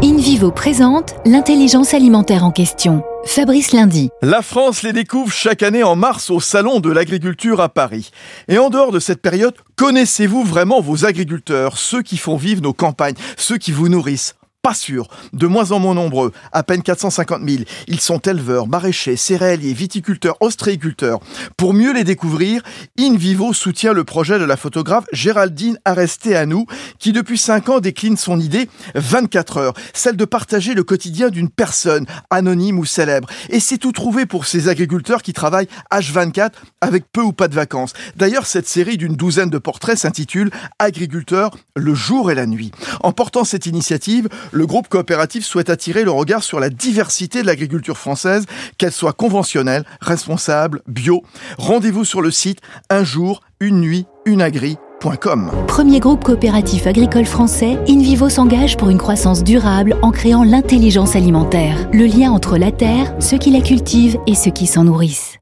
InVivo présente l'intelligence alimentaire en question. Fabrice Lundi. La France les découvre chaque année en mars au Salon de l'agriculture à Paris. Et en dehors de cette période, connaissez-vous vraiment vos agriculteurs, ceux qui font vivre nos campagnes, ceux qui vous nourrissent? Pas de moins en moins nombreux, à peine 450 000. Ils sont éleveurs, maraîchers, céréaliers, viticulteurs, ostréiculteurs. Pour mieux les découvrir, InVivo soutient le projet de la photographe Géraldine Aresté-Anou, qui depuis 5 ans décline son idée 24 heures, celle de partager le quotidien d'une personne, anonyme ou célèbre. Et c'est tout trouvé pour ces agriculteurs qui travaillent H24 avec peu ou pas de vacances. D'ailleurs, cette série d'une douzaine de portraits s'intitule Agriculteurs, le jour et la nuit. En portant cette initiative, le groupe coopératif souhaite attirer le regard sur la diversité de l'agriculture française, qu'elle soit conventionnelle, responsable, bio. Rendez-vous sur le site un jour, une nuit, une. Premier groupe coopératif agricole français, InVivo s'engage pour une croissance durable en créant l'intelligence alimentaire, le lien entre la terre, ceux qui la cultivent et ceux qui s'en nourrissent.